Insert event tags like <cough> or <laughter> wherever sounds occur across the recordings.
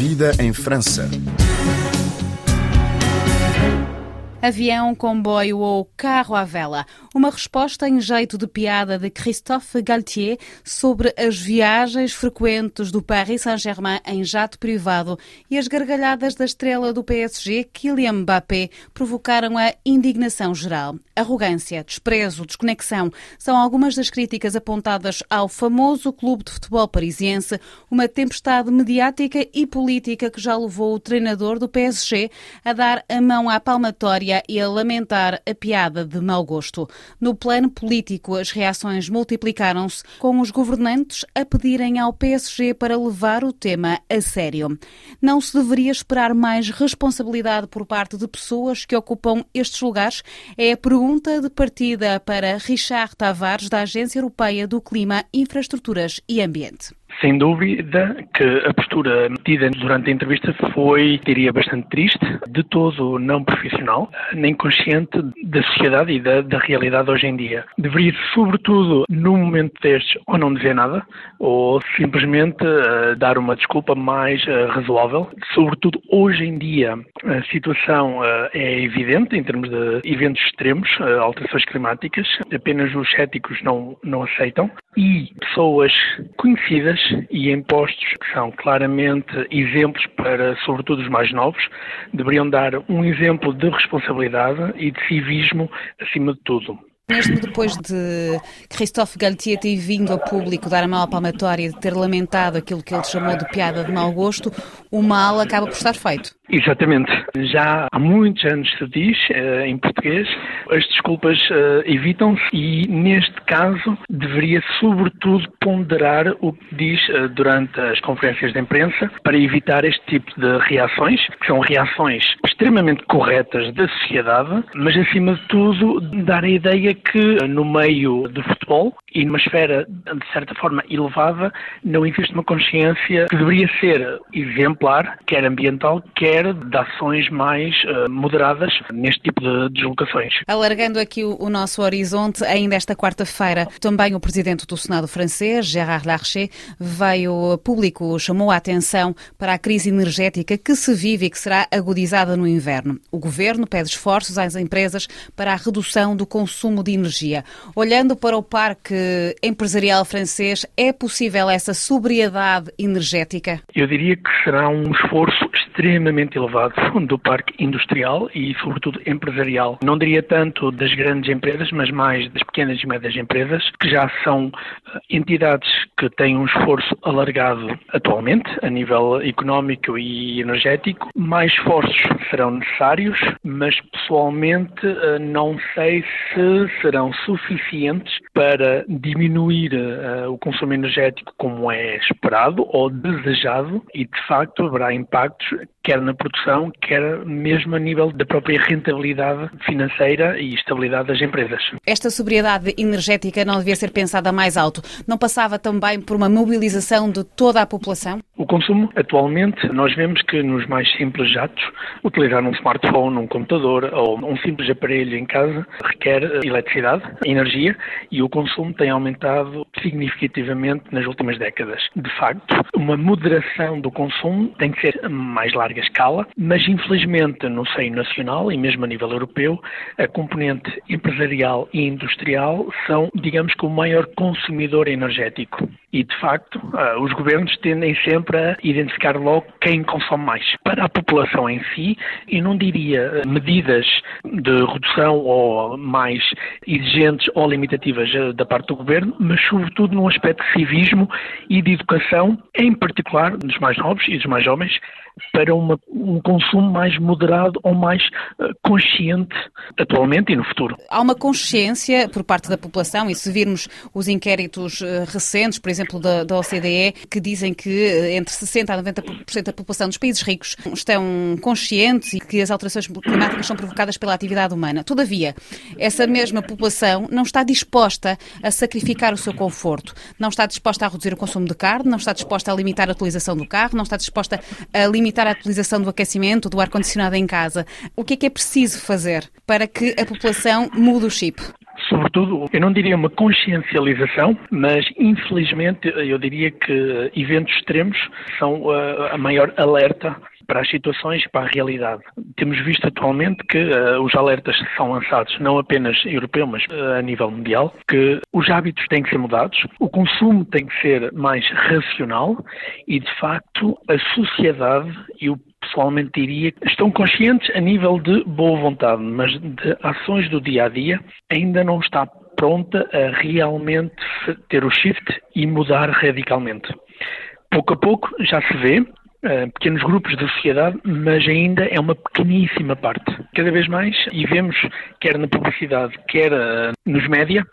Vida em França. Avião, comboio ou carro à vela. Uma resposta em jeito de piada de Christophe Galtier sobre as viagens frequentes do Paris Saint-Germain em jato privado e as gargalhadas da estrela do PSG, Kylian Mbappé, provocaram a indignação geral. Arrogância, desprezo, desconexão são algumas das críticas apontadas ao famoso clube de futebol parisiense, uma tempestade mediática e política que já levou o treinador do PSG a dar a mão à palmatória e a lamentar a piada de mau gosto. No plano político, as reações multiplicaram-se, com os governantes a pedirem ao PSG para levar o tema a sério. Não se deveria esperar mais responsabilidade por parte de pessoas que ocupam estes lugares? É a pergunta de partida para Richard Tavares, da Agência Europeia do Clima, Infraestruturas e Ambiente. Sem dúvida que a postura metida durante a entrevista foi, diria, bastante triste, de todo não profissional, nem consciente da sociedade e da, da realidade hoje em dia. Deveria, sobretudo, num momento destes, ou não dizer nada, ou simplesmente uh, dar uma desculpa mais uh, razoável. Sobretudo, hoje em dia, a situação uh, é evidente em termos de eventos extremos, alterações climáticas, apenas os céticos não, não aceitam, e pessoas conhecidas e em postos que são claramente exemplos para, sobretudo, os mais novos, deveriam dar um exemplo de responsabilidade e de civismo acima de tudo. Mesmo depois de Christophe Galtier ter vindo ao público dar a mão à palmatória e de ter lamentado aquilo que ele chamou de piada de mau gosto, o mal acaba por estar feito. Exatamente. Já há muitos anos se diz, eh, em português, as desculpas eh, evitam-se e, neste caso, deveria sobretudo ponderar o que diz eh, durante as conferências de imprensa para evitar este tipo de reações, que são reações extremamente corretas da sociedade, mas, acima de tudo, dar a ideia que, no meio do futebol e numa esfera, de certa forma, elevada, não existe uma consciência que deveria ser exemplar, quer ambiental, quer de ações mais uh, moderadas neste tipo de deslocações. Alargando aqui o, o nosso horizonte, ainda esta quarta-feira, também o presidente do Senado francês, Gérard Larcher, veio público, chamou a atenção para a crise energética que se vive e que será agudizada no inverno. O governo pede esforços às empresas para a redução do consumo de energia. Olhando para o parque empresarial francês, é possível essa sobriedade energética? Eu diria que será um esforço extremamente elevado <laughs> do parque industrial e, sobretudo, empresarial. Não diria tanto das grandes empresas, mas mais das pequenas e médias empresas, que já são eh, entidades que têm um esforço alargado atualmente, a nível económico e energético. Mais esforços serão necessários, mas pessoalmente eh, não sei se serão suficientes para diminuir eh, o consumo energético como é esperado ou desejado e, de facto, haverá impactos quer na produção, quer mesmo a nível da própria rentabilidade financeira e estabilidade das empresas. Esta sobriedade energética não devia ser pensada mais alto. Não passava também por uma mobilização de toda a população? O consumo, atualmente, nós vemos que nos mais simples jatos, utilizar um smartphone, um computador ou um simples aparelho em casa requer eletricidade, energia, e o consumo tem aumentado significativamente nas últimas décadas. De facto, uma moderação do consumo tem que ser mais larga escala, mas infelizmente no seio nacional e mesmo a nível europeu, a componente empresarial e industrial são, digamos que, o maior consumidor energético. E, de facto, ah, os governos tendem sempre a identificar logo quem consome mais. Para a população em si, eu não diria medidas de redução ou mais exigentes ou limitativas ah, da parte do governo, mas sobretudo num aspecto de civismo e de educação, em particular dos mais novos e dos mais jovens, para uma, um consumo mais moderado ou mais uh, consciente atualmente e no futuro. Há uma consciência por parte da população e se virmos os inquéritos uh, recentes, por exemplo, da, da, OCDE, que dizem que uh, entre 60% a 90% da população dos países ricos estão conscientes e que as alterações climáticas são provocadas pela atividade humana. Todavia, essa mesma população não está disposta a sacrificar o seu conforto, não está disposta a reduzir o consumo de carne, não está disposta a limitar a utilização do carro, não está disposta a limitar limitar a utilização do aquecimento, do ar-condicionado em casa. O que é que é preciso fazer para que a população mude o chip? sobretudo, eu não diria uma consciencialização, mas infelizmente eu diria que eventos extremos são a maior alerta para as situações e para a realidade. Temos visto atualmente que uh, os alertas são lançados não apenas europeu, mas uh, a nível mundial, que os hábitos têm que ser mudados, o consumo tem que ser mais racional e, de facto, a sociedade e o pessoalmente diria que estão conscientes a nível de boa vontade, mas de ações do dia a dia ainda não está pronta a realmente ter o shift e mudar radicalmente. Pouco a pouco já se vê pequenos grupos da sociedade, mas ainda é uma pequeníssima parte. Cada vez mais, e vemos, quer na publicidade, quer uh, nos média,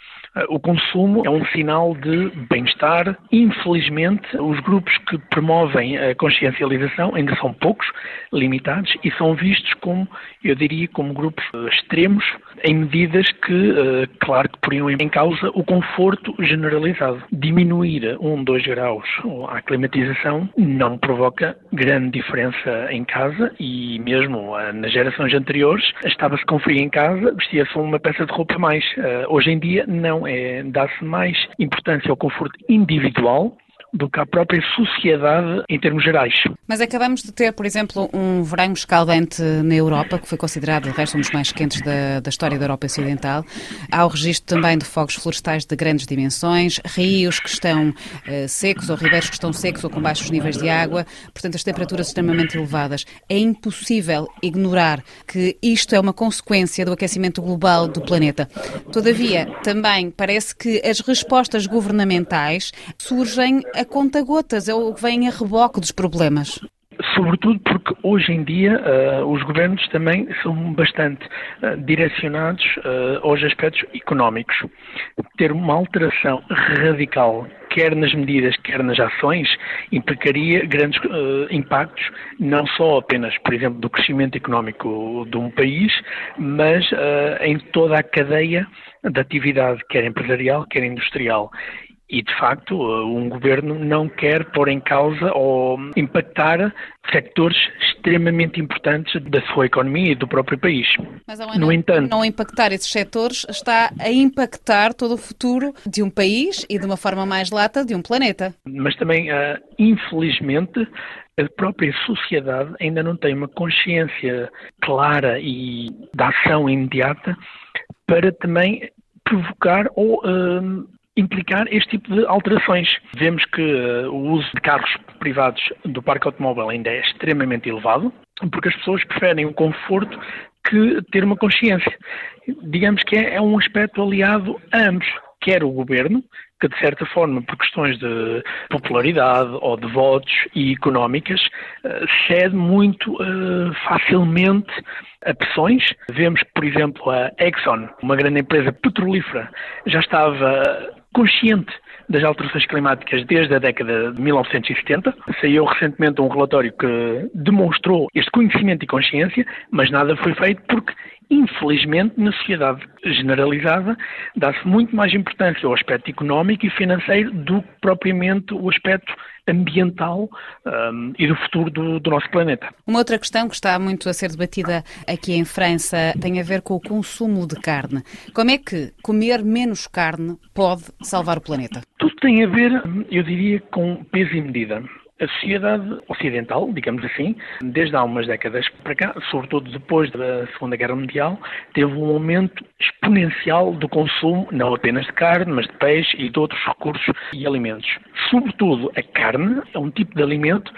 o consumo é um sinal de bem-estar. Infelizmente, os grupos que promovem a consciencialização ainda são poucos, limitados, e são vistos como, eu diria, como grupos extremos, em medidas que, claro, que poriam em causa o conforto generalizado. Diminuir um, dois graus a climatização não provoca grande diferença em casa e mesmo nas gerações anteriores estava-se com frio em casa, vestia-se uma peça de roupa mais. Hoje em dia não, é dá-se mais importância ao conforto individual do que à própria sociedade em termos gerais. Mas acabamos de ter, por exemplo, um verão escaldante na Europa, que foi considerado, de resto, um dos mais quentes da, da história da Europa Ocidental. Há o registro também de fogos florestais de grandes dimensões, rios que estão uh, secos ou ribeiros que estão secos ou com baixos níveis de água, portanto, as temperaturas extremamente elevadas. É impossível ignorar que isto é uma consequência do aquecimento global do planeta. Todavia, também parece que as respostas governamentais surgem a conta-gotas, é o que vem a reboque dos problemas. Sobretudo porque hoje em dia uh, os governos também são bastante uh, direcionados uh, aos aspectos económicos. Ter uma alteração radical, quer nas medidas, quer nas ações, implicaria grandes impactos, não só apenas, por exemplo, do crescimento económico de um país, mas em toda a cadeia da atividade, quer empresarial, quer industrial. E, de facto, um governo não quer pôr em causa ou impactar sectores extremamente importantes da sua economia e do próprio país. Mas, no não, entanto, não impactar esses setores está a impactar todo o futuro de um país e, de uma forma mais lata, de um planeta. Mas também, uh, infelizmente, a própria sociedade ainda não tem uma consciência clara e da ação imediata para também provocar ou uh, implicar este tipo de alterações. Vemos que uh, o uso de carros privados do parque automóvel ainda é extremamente elevado, porque as pessoas preferem o conforto que ter uma consciência. Digamos que é, é um aspecto aliado a ambos, quer o governo, que de certa forma, por questões de popularidade ou de votos e económicas, uh, cede muito uh, facilmente a pressões. Vemos, por exemplo, a Exxon, uma grande empresa petrolífera, já estava consciente das alterações climáticas desde a década de 1970. Saiu recentemente um relatório que demonstrou este conhecimento e consciência, mas nada foi feito porque, infelizmente, na sociedade generalizada, dá-se muito mais importância ao aspecto económico e financeiro do que propriamente o aspecto ambiental um, e do futuro do, do, nosso planeta. Uma outra questão que está muito a ser debatida aqui em França tem a ver com o consumo de carne. Como é que comer menos carne pode salvar o planeta? Tudo tem a ver, eu diria, com peso e medida. A sociedade ocidental, digamos assim, desde há umas décadas para cá, sobretudo depois da Segunda Guerra Mundial, teve um aumento exponencial do consumo, não apenas de carne, mas de peixe e de outros recursos e alimentos. Sobretudo a carne é um tipo de alimento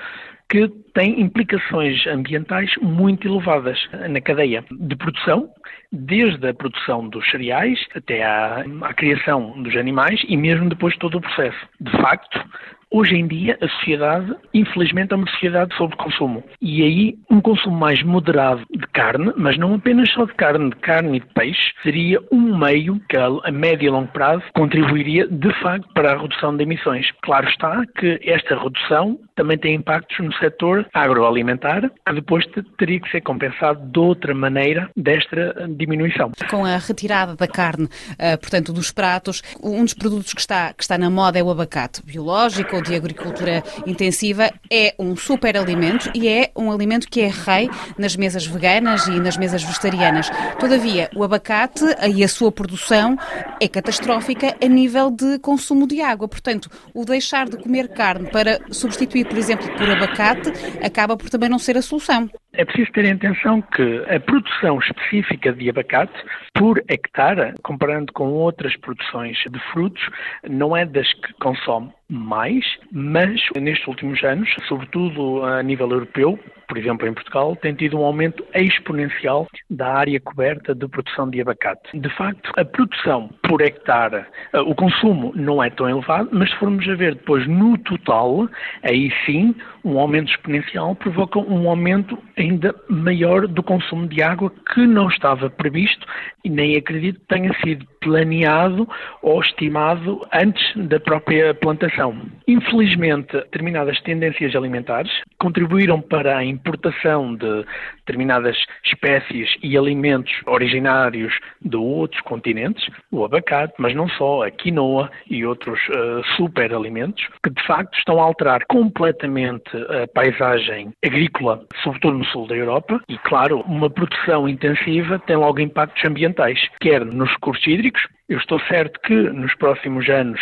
que tem implicações ambientais muito elevadas na cadeia de produção, desde a produção dos cereais até à, à, criação dos animais e mesmo depois de todo o processo. De facto, Hoje em dia, a sociedade, infelizmente, é uma sociedade sobre consumo. E aí, um consumo mais moderado de carne, mas não apenas só de carne, de carne e de peixe, seria um meio que, a médio e longo prazo, contribuiria, de facto, para a redução de emissões. Claro está que esta redução também tem impactos no setor agroalimentar, que depois teria que ser compensado de outra maneira desta diminuição. Com a retirada da carne, eh, portanto, dos pratos, um dos produtos que está, que está na moda é o abacate biológico ou de agricultura intensiva, é um superalimento e é um alimento que é rei nas mesas veganas e nas mesas vegetarianas. Todavia, o abacate e a sua produção é catastrófica a nível de consumo de água. Portanto, o deixar de comer carne para substituir, por exemplo, por abacate, acaba por também não ser a solução. É preciso ter em atenção que a produção específica de abacate por hectare, comparando com outras produções de frutos, não é das que consome mais, mas nestes últimos anos, sobretudo a nível europeu, por exemplo em Portugal, tem tido um aumento exponencial da área coberta de produção de abacate. De facto, a produção por hectare, eh, o consumo não é tão elevado, mas se formos a ver depois no total, aí sim, um aumento exponencial provoca um aumento ainda maior do consumo de água que não estava previsto e nem acredito que tenha sido planeado ou estimado antes da própria plantação. Infelizmente, determinadas tendências alimentares contribuíram para a importação de determinadas espécies e alimentos originários de outros continentes, o abacate, mas não só, a quinoa e outros uh, superalimentos, que de facto estão a alterar completamente a paisagem agrícola, sobretudo no sul da Europa, e claro, uma produção intensiva tem logo impactos ambientais, quer nos recursos hídricos, eu estou certo que nos próximos anos,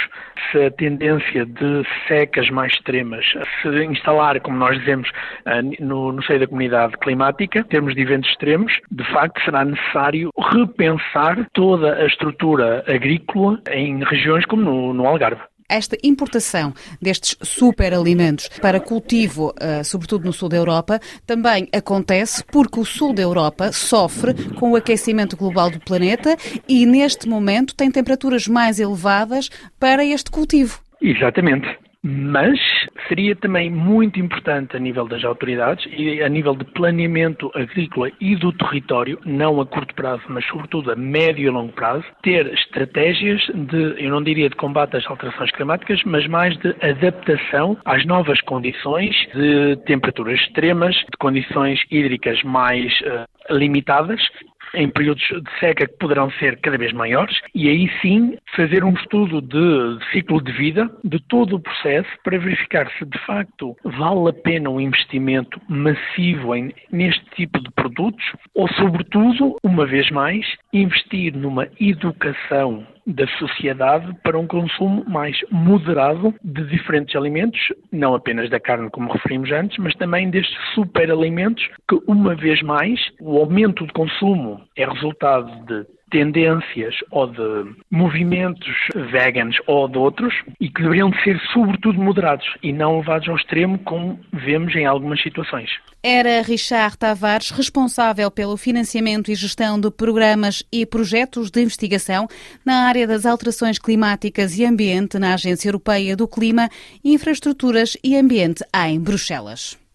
se a tendência de secas mais extremas se instalar, como nós dizemos, eh, no, no seio da comunidade climática, em termos de eventos extremos, de facto será necessário repensar toda a estrutura agrícola em regiões como no, no Algarve. Esta importação destes superalimentos para cultivo, uh, sobretudo no sul da Europa, também acontece porque o sul da Europa sofre com o aquecimento global do planeta e, neste momento, tem temperaturas mais elevadas para este cultivo. Exatamente. Mas seria também muito importante a nível das autoridades e a nível de planeamento agrícola e do território, não a curto prazo, mas sobretudo a médio e longo prazo, ter estratégias de, eu não diria de combate às alterações climáticas, mas mais de adaptação às novas condições de temperaturas extremas, de condições hídricas mais uh, limitadas em períodos de seca que poderão ser cada vez maiores, e aí sim fazer um estudo de ciclo de vida de todo o processo para verificar se de facto vale a pena um investimento massivo em, neste tipo de produtos ou, sobretudo, uma vez mais, investir numa educação da sociedade para um consumo mais moderado de diferentes alimentos, não apenas da carne, como referimos antes, mas também destes superalimentos que, uma vez mais, o aumento de consumo é resultado de tendências ou de movimentos veganos ou de outros e que deveriam ser sobretudo moderados e não levados ao extremo como vemos em algumas situações. Era Richard Tavares, responsável pelo financiamento e gestão de programas e projetos de investigação na área das alterações climáticas e ambiente na Agência Europeia do Clima, Infraestruturas e Ambiente em Bruxelas.